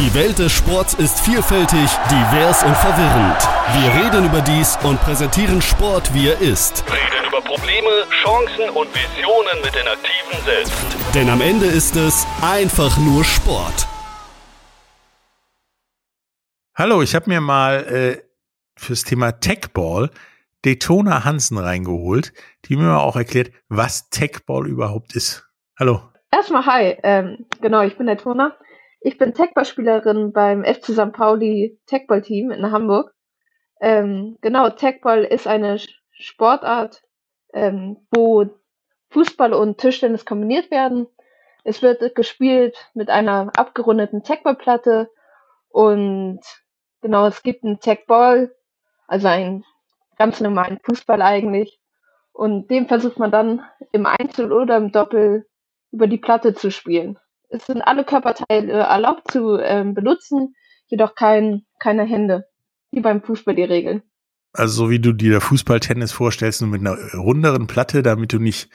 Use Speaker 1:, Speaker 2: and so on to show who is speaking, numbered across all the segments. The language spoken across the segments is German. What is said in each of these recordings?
Speaker 1: Die Welt des Sports ist vielfältig, divers und verwirrend. Wir reden über dies und präsentieren Sport, wie er ist.
Speaker 2: Reden über Probleme, Chancen und Visionen mit den Aktiven selbst.
Speaker 1: Denn am Ende ist es einfach nur Sport.
Speaker 3: Hallo, ich habe mir mal äh, fürs Thema Techball Daytona Hansen reingeholt, die mir auch erklärt, was Techball überhaupt ist. Hallo.
Speaker 4: Erstmal hi, ähm, genau, ich bin Daytona. Ich bin Techball-Spielerin beim FC St. Pauli Techball-Team in Hamburg. Ähm, genau, Techball ist eine Sportart, ähm, wo Fußball und Tischtennis kombiniert werden. Es wird gespielt mit einer abgerundeten Techballplatte und genau, es gibt einen Techball, also einen ganz normalen Fußball eigentlich. Und den versucht man dann im Einzel oder im Doppel über die Platte zu spielen es sind alle Körperteile erlaubt zu ähm, benutzen, jedoch kein, keine Hände, wie beim Fußball die Regeln.
Speaker 3: Also so wie du dir Fußballtennis vorstellst, nur mit einer runderen Platte, damit du nicht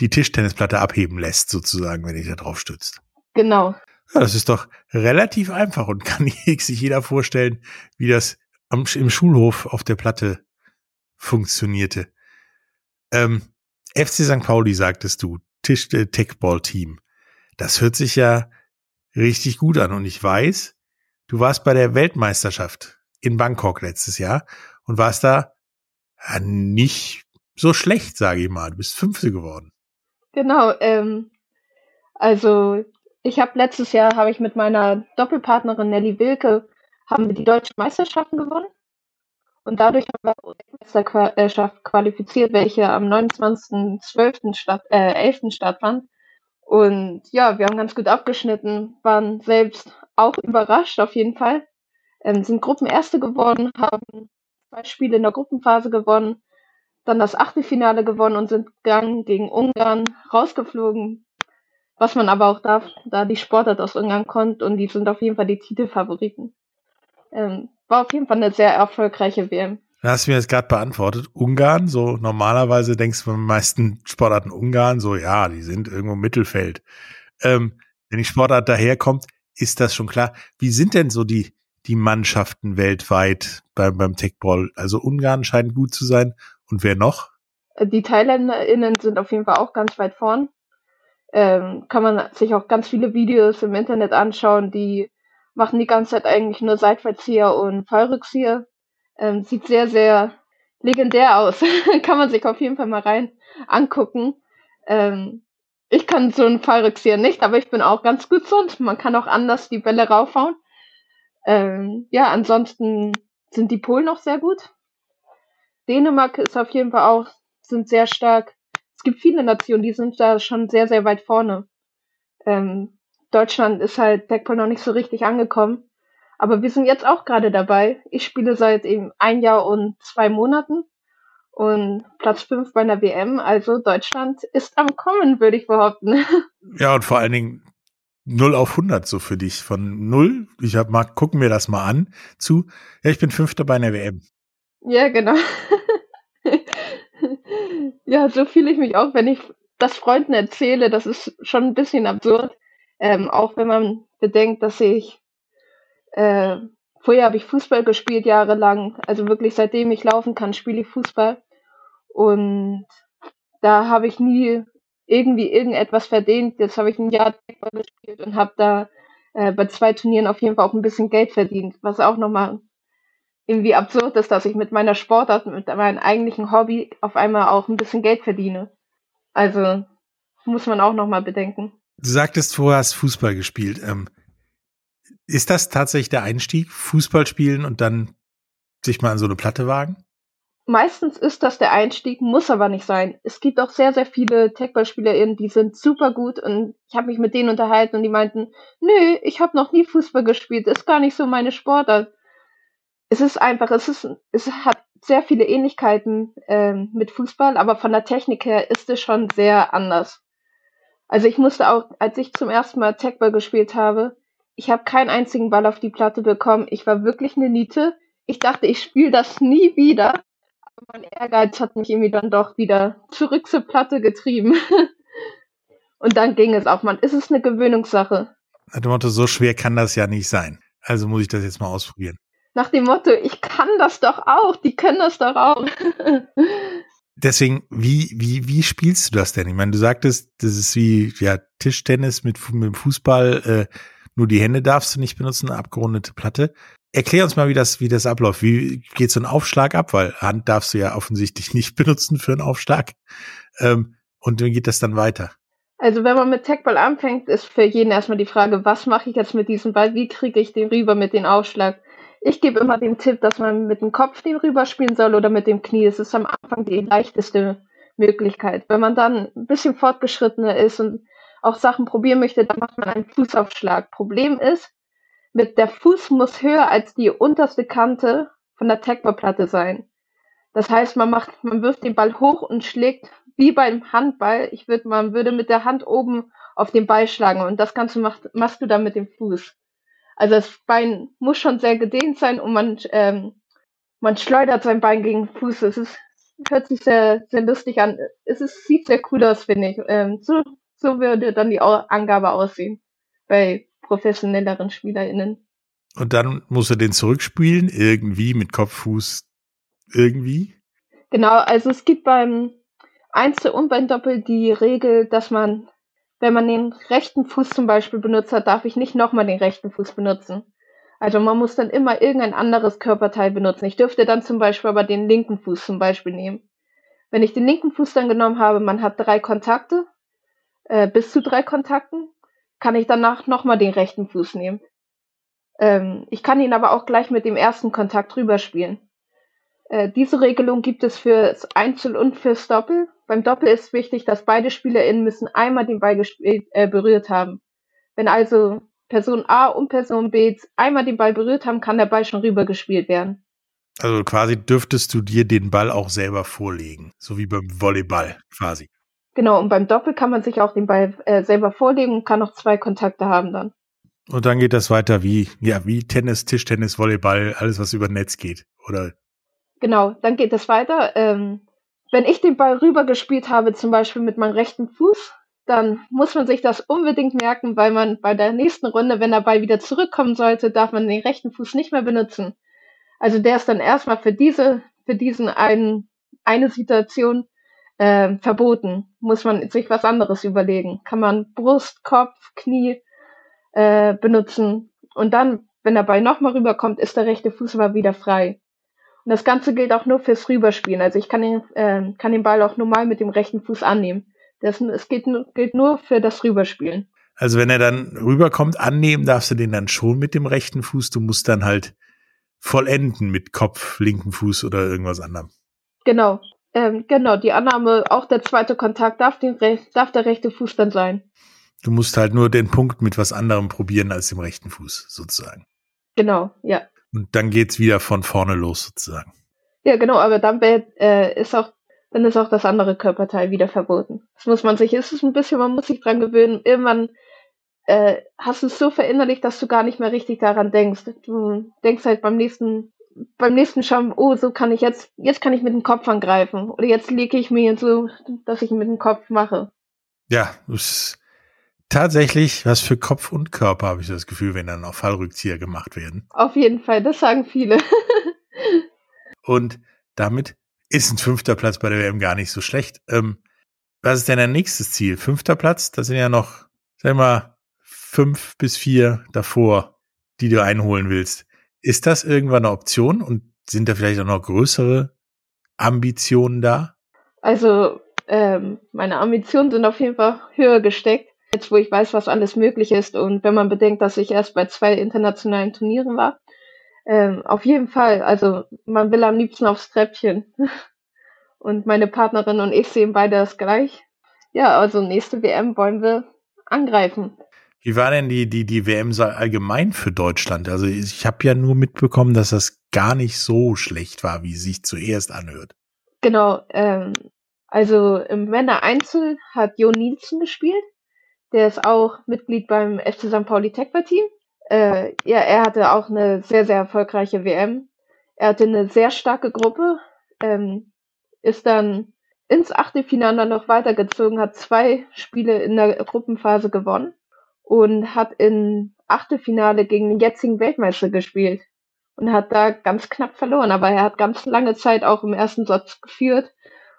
Speaker 3: die Tischtennisplatte abheben lässt, sozusagen, wenn dich da drauf stützt.
Speaker 4: Genau.
Speaker 3: Ja, das ist doch relativ einfach und kann sich jeder vorstellen, wie das am, im Schulhof auf der Platte funktionierte. Ähm, FC St. Pauli, sagtest du, Tisch äh, Techball Team. Das hört sich ja richtig gut an. Und ich weiß, du warst bei der Weltmeisterschaft in Bangkok letztes Jahr und warst da ja, nicht so schlecht, sage ich mal. Du bist Fünfte geworden.
Speaker 4: Genau. Ähm, also ich habe letztes Jahr habe ich mit meiner Doppelpartnerin Nelly Wilke haben wir die deutschen Meisterschaften gewonnen und dadurch haben wir die Meisterschaft qualifiziert, welche am 29.12. Statt, äh, 11. stattfand. Und ja, wir haben ganz gut abgeschnitten, waren selbst auch überrascht auf jeden Fall. Ähm, sind Gruppenerste geworden, haben zwei Spiele in der Gruppenphase gewonnen, dann das Achtelfinale gewonnen und sind gegangen gegen Ungarn rausgeflogen. Was man aber auch darf, da die Sportart aus Ungarn kommt und die sind auf jeden Fall die Titelfavoriten. Ähm, war auf jeden Fall eine sehr erfolgreiche WM.
Speaker 3: Da hast du mir jetzt gerade beantwortet. Ungarn, so normalerweise denkst du beim meisten Sportarten Ungarn, so ja, die sind irgendwo im Mittelfeld. Ähm, wenn die Sportart daherkommt, ist das schon klar. Wie sind denn so die, die Mannschaften weltweit beim, beim Techball? Also Ungarn scheint gut zu sein. Und wer noch?
Speaker 4: Die ThailänderInnen sind auf jeden Fall auch ganz weit vorn. Ähm, kann man sich auch ganz viele Videos im Internet anschauen, die machen die ganze Zeit eigentlich nur Seitwärtszieher und Fallrückzieher ähm, sieht sehr, sehr legendär aus. kann man sich auf jeden Fall mal rein angucken. Ähm, ich kann so einen Fallrückzieher nicht, aber ich bin auch ganz gut sonst. Man kann auch anders die Bälle raufhauen. Ähm, ja, ansonsten sind die Polen auch sehr gut. Dänemark ist auf jeden Fall auch, sind sehr stark. Es gibt viele Nationen, die sind da schon sehr, sehr weit vorne. Ähm, Deutschland ist halt Deckball noch nicht so richtig angekommen. Aber wir sind jetzt auch gerade dabei. Ich spiele seit eben ein Jahr und zwei Monaten und Platz fünf bei einer WM. Also Deutschland ist am Kommen, würde ich behaupten.
Speaker 3: Ja, und vor allen Dingen 0 auf 100 so für dich. Von 0, ich hab mal, gucken wir das mal an, zu, ja, ich bin Fünfter bei einer WM.
Speaker 4: Ja, genau. ja, so fühle ich mich auch, wenn ich das Freunden erzähle. Das ist schon ein bisschen absurd. Ähm, auch wenn man bedenkt, dass ich äh, vorher habe ich Fußball gespielt jahrelang. Also wirklich seitdem ich laufen kann, spiele ich Fußball. Und da habe ich nie irgendwie irgendetwas verdient. Jetzt habe ich ein Jahr Fußball gespielt und habe da äh, bei zwei Turnieren auf jeden Fall auch ein bisschen Geld verdient, was auch nochmal irgendwie absurd ist, dass ich mit meiner Sportart, mit meinem eigentlichen Hobby auf einmal auch ein bisschen Geld verdiene. Also muss man auch nochmal bedenken.
Speaker 3: Du sagtest, du hast Fußball gespielt. Ähm, ist das tatsächlich der Einstieg? Fußball spielen und dann sich mal an so eine Platte wagen?
Speaker 4: Meistens ist das der Einstieg, muss aber nicht sein. Es gibt auch sehr, sehr viele Techballspieler, die sind super gut und ich habe mich mit denen unterhalten und die meinten, nö, ich habe noch nie Fußball gespielt, ist gar nicht so meine Sportart. Es ist einfach, es ist, es hat sehr viele Ähnlichkeiten äh, mit Fußball, aber von der Technik her ist es schon sehr anders. Also ich musste auch, als ich zum ersten Mal Techball gespielt habe, ich habe keinen einzigen Ball auf die Platte bekommen. Ich war wirklich eine Niete. Ich dachte, ich spiele das nie wieder. Aber mein Ehrgeiz hat mich irgendwie dann doch wieder zurück zur Platte getrieben. Und dann ging es auch. Man, ist es eine Gewöhnungssache.
Speaker 3: Nach dem Motto, so schwer kann das ja nicht sein. Also muss ich das jetzt mal ausprobieren.
Speaker 4: Nach dem Motto, ich kann das doch auch, die können das doch auch.
Speaker 3: Deswegen, wie, wie, wie spielst du das denn? Ich meine, du sagtest, das ist wie ja, Tischtennis mit, mit dem Fußball, äh, nur die Hände darfst du nicht benutzen, abgerundete Platte. Erklär uns mal, wie das, wie das abläuft. Wie geht so ein Aufschlag ab? Weil Hand darfst du ja offensichtlich nicht benutzen für einen Aufschlag. Ähm, und wie geht das dann weiter?
Speaker 4: Also wenn man mit Tagball anfängt, ist für jeden erstmal die Frage, was mache ich jetzt mit diesem Ball? Wie kriege ich den rüber mit dem Aufschlag? Ich gebe immer den Tipp, dass man mit dem Kopf den rüberspielen soll oder mit dem Knie. Es ist am Anfang die leichteste Möglichkeit. Wenn man dann ein bisschen fortgeschrittener ist und auch Sachen probieren möchte, dann macht man einen Fußaufschlag. Problem ist, mit der Fuß muss höher als die unterste Kante von der Tagballplatte sein. Das heißt, man macht, man wirft den Ball hoch und schlägt wie beim Handball. Ich würde, man würde mit der Hand oben auf den Ball schlagen und das Ganze macht, machst du dann mit dem Fuß. Also das Bein muss schon sehr gedehnt sein und man, ähm, man schleudert sein Bein gegen den Fuß. Es ist, hört sich sehr, sehr lustig an. Es ist, sieht sehr cool aus, finde ich. Ähm, so, so würde dann die Angabe aussehen bei professionelleren SpielerInnen.
Speaker 3: Und dann muss er den zurückspielen, irgendwie mit Kopf, Fuß, irgendwie?
Speaker 4: Genau, also es gibt beim Einzel- und beim Doppel die Regel, dass man, wenn man den rechten Fuß zum Beispiel benutzt hat, darf ich nicht nochmal den rechten Fuß benutzen. Also man muss dann immer irgendein anderes Körperteil benutzen. Ich dürfte dann zum Beispiel aber den linken Fuß zum Beispiel nehmen. Wenn ich den linken Fuß dann genommen habe, man hat drei Kontakte, äh, bis zu drei Kontakten, kann ich danach nochmal den rechten Fuß nehmen. Ähm, ich kann ihn aber auch gleich mit dem ersten Kontakt rüberspielen. Äh, diese Regelung gibt es fürs Einzel und fürs Doppel. Beim Doppel ist wichtig, dass beide SpielerInnen müssen einmal den Ball äh, berührt haben. Wenn also Person A und Person B einmal den Ball berührt haben, kann der Ball schon rübergespielt werden.
Speaker 3: Also quasi dürftest du dir den Ball auch selber vorlegen, so wie beim Volleyball quasi.
Speaker 4: Genau, und beim Doppel kann man sich auch den Ball äh, selber vorlegen und kann noch zwei Kontakte haben dann.
Speaker 3: Und dann geht das weiter wie, ja, wie Tennis, Tischtennis, Volleyball, alles was über Netz geht, oder?
Speaker 4: Genau, dann geht es weiter. Ähm, wenn ich den Ball rübergespielt habe, zum Beispiel mit meinem rechten Fuß, dann muss man sich das unbedingt merken, weil man bei der nächsten Runde, wenn der Ball wieder zurückkommen sollte, darf man den rechten Fuß nicht mehr benutzen. Also der ist dann erstmal für diese, für diesen einen, eine Situation äh, verboten. Muss man sich was anderes überlegen. Kann man Brust, Kopf, Knie äh, benutzen. Und dann, wenn der Ball nochmal rüberkommt, ist der rechte Fuß aber wieder frei. Und das Ganze gilt auch nur fürs Rüberspielen. Also ich kann den, äh, kann den Ball auch normal mit dem rechten Fuß annehmen. Das, es gilt, gilt nur für das Rüberspielen.
Speaker 3: Also wenn er dann rüberkommt, annehmen darfst du den dann schon mit dem rechten Fuß. Du musst dann halt vollenden mit Kopf, linken Fuß oder irgendwas anderem.
Speaker 4: Genau. Ähm, genau, die Annahme, auch der zweite Kontakt darf, den, darf der rechte Fuß dann sein.
Speaker 3: Du musst halt nur den Punkt mit was anderem probieren als dem rechten Fuß, sozusagen.
Speaker 4: Genau, ja.
Speaker 3: Und dann geht's wieder von vorne los sozusagen.
Speaker 4: Ja, genau, aber dann äh, ist auch dann ist auch das andere Körperteil wieder verboten. Das muss man sich, ist es ein bisschen, man muss sich dran gewöhnen. Irgendwann äh, hast du es so verinnerlicht, dass du gar nicht mehr richtig daran denkst. Du denkst halt beim nächsten, beim nächsten Schauen, oh, so kann ich jetzt, jetzt kann ich mit dem Kopf angreifen. Oder jetzt lege ich mir so, dass ich mit dem Kopf mache.
Speaker 3: Ja, das tatsächlich was für Kopf und Körper, habe ich das Gefühl, wenn dann auch Fallrückzieher gemacht werden.
Speaker 4: Auf jeden Fall, das sagen viele.
Speaker 3: und damit ist ein fünfter Platz bei der WM gar nicht so schlecht. Ähm, was ist denn dein nächstes Ziel? Fünfter Platz? Da sind ja noch, sag mal, fünf bis vier davor, die du einholen willst. Ist das irgendwann eine Option und sind da vielleicht auch noch größere Ambitionen da?
Speaker 4: Also, ähm, meine Ambitionen sind auf jeden Fall höher gesteckt. Jetzt, wo ich weiß, was alles möglich ist und wenn man bedenkt, dass ich erst bei zwei internationalen Turnieren war, ähm, auf jeden Fall. Also man will am liebsten aufs Treppchen. Und meine Partnerin und ich sehen beide das gleich. Ja, also nächste WM wollen wir angreifen.
Speaker 3: Wie war denn die, die, die WM allgemein für Deutschland? Also ich habe ja nur mitbekommen, dass das gar nicht so schlecht war, wie es sich zuerst anhört.
Speaker 4: Genau, ähm, also im Männer Einzel hat Jo Nielsen gespielt. Der ist auch Mitglied beim FC St. Pauli Techba Team. Äh, ja, er hatte auch eine sehr, sehr erfolgreiche WM. Er hatte eine sehr starke Gruppe, ähm, ist dann ins Achtelfinale noch weitergezogen, hat zwei Spiele in der Gruppenphase gewonnen und hat in Achtelfinale gegen den jetzigen Weltmeister gespielt und hat da ganz knapp verloren. Aber er hat ganz lange Zeit auch im ersten Satz geführt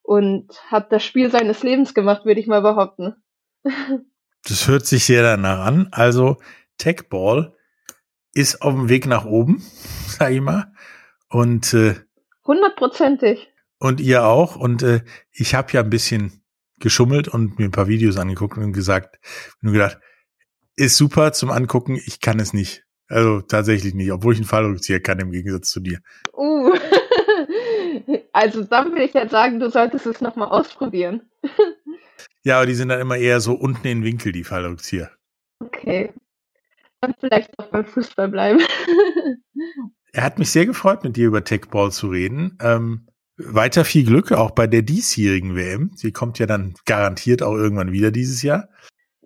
Speaker 4: und hat das Spiel seines Lebens gemacht, würde ich mal behaupten.
Speaker 3: Das hört sich sehr danach an. Also Techball ist auf dem Weg nach oben, sag ich mal. Und äh,
Speaker 4: hundertprozentig.
Speaker 3: Und ihr auch. Und äh, ich habe ja ein bisschen geschummelt und mir ein paar Videos angeguckt und gesagt, nur gedacht, ist super zum Angucken, ich kann es nicht. Also tatsächlich nicht, obwohl ich einen Fallrückzieher kann im Gegensatz zu dir.
Speaker 4: Uh. also dann würde ich jetzt sagen, du solltest es nochmal ausprobieren.
Speaker 3: ja, aber die sind dann immer eher so unten in den Winkel, die Fallrückzieher.
Speaker 4: Okay. Dann vielleicht auch beim Fußball bleiben.
Speaker 3: er hat mich sehr gefreut, mit dir über Techball zu reden. Ähm, weiter viel Glück auch bei der diesjährigen WM. Sie kommt ja dann garantiert auch irgendwann wieder dieses Jahr.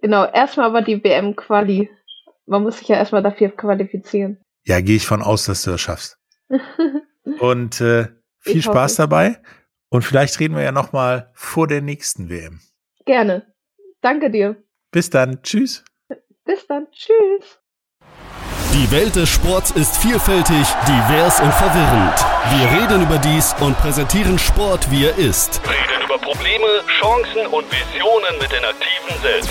Speaker 4: Genau, erstmal aber die WM-Quali. Man muss sich ja erstmal dafür qualifizieren.
Speaker 3: Ja, gehe ich von aus, dass du das schaffst. Und äh, viel ich Spaß hoffe. dabei. Und vielleicht reden wir ja noch mal vor der nächsten WM.
Speaker 4: Gerne. Danke dir.
Speaker 3: Bis dann. Tschüss.
Speaker 4: Bis dann. Tschüss.
Speaker 1: Die Welt des Sports ist vielfältig, divers und verwirrend. Wir reden über dies und präsentieren Sport, wie er ist.
Speaker 2: Reden über Probleme, Chancen und Visionen mit den Aktiven selbst.